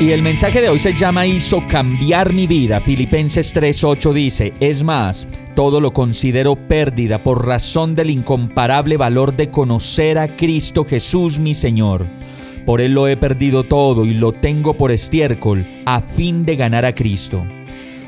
Y el mensaje de hoy se llama Hizo cambiar mi vida. Filipenses 3:8 dice, es más, todo lo considero pérdida por razón del incomparable valor de conocer a Cristo Jesús mi Señor. Por Él lo he perdido todo y lo tengo por estiércol a fin de ganar a Cristo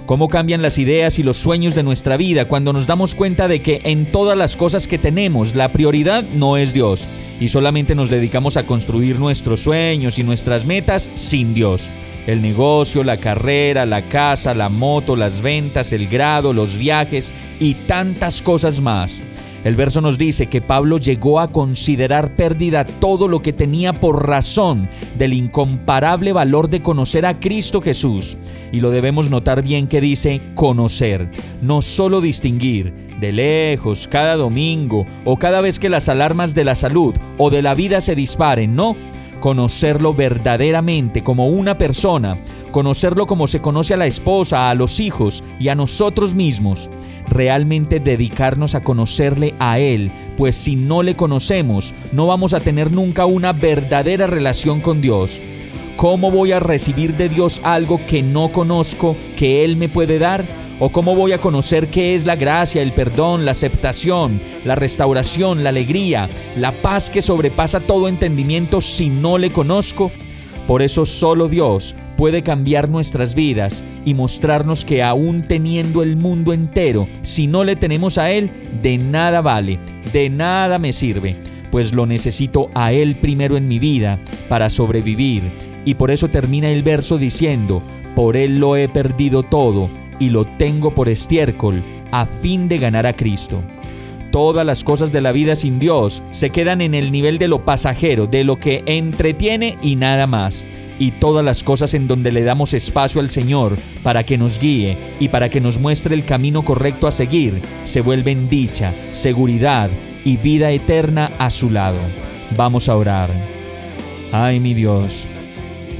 cómo cambian las ideas y los sueños de nuestra vida cuando nos damos cuenta de que en todas las cosas que tenemos la prioridad no es Dios y solamente nos dedicamos a construir nuestros sueños y nuestras metas sin Dios. El negocio, la carrera, la casa, la moto, las ventas, el grado, los viajes y tantas cosas más. El verso nos dice que Pablo llegó a considerar pérdida todo lo que tenía por razón del incomparable valor de conocer a Cristo Jesús. Y lo debemos notar bien que dice conocer, no solo distinguir, de lejos, cada domingo o cada vez que las alarmas de la salud o de la vida se disparen, no, conocerlo verdaderamente como una persona, conocerlo como se conoce a la esposa, a los hijos y a nosotros mismos realmente dedicarnos a conocerle a Él, pues si no le conocemos, no vamos a tener nunca una verdadera relación con Dios. ¿Cómo voy a recibir de Dios algo que no conozco que Él me puede dar? ¿O cómo voy a conocer qué es la gracia, el perdón, la aceptación, la restauración, la alegría, la paz que sobrepasa todo entendimiento si no le conozco? Por eso solo Dios puede cambiar nuestras vidas y mostrarnos que aún teniendo el mundo entero, si no le tenemos a Él, de nada vale, de nada me sirve, pues lo necesito a Él primero en mi vida para sobrevivir. Y por eso termina el verso diciendo, por Él lo he perdido todo y lo tengo por estiércol, a fin de ganar a Cristo. Todas las cosas de la vida sin Dios se quedan en el nivel de lo pasajero, de lo que entretiene y nada más y todas las cosas en donde le damos espacio al Señor para que nos guíe y para que nos muestre el camino correcto a seguir, se vuelven dicha, seguridad y vida eterna a su lado. Vamos a orar. Ay mi Dios,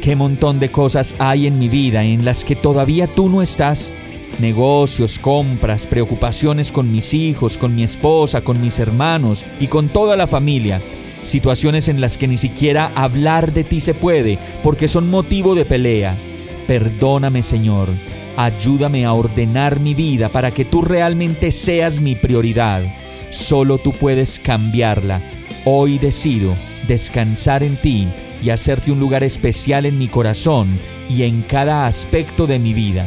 qué montón de cosas hay en mi vida en las que todavía tú no estás. Negocios, compras, preocupaciones con mis hijos, con mi esposa, con mis hermanos y con toda la familia situaciones en las que ni siquiera hablar de ti se puede porque son motivo de pelea. Perdóname Señor, ayúdame a ordenar mi vida para que tú realmente seas mi prioridad. Solo tú puedes cambiarla. Hoy decido descansar en ti y hacerte un lugar especial en mi corazón y en cada aspecto de mi vida.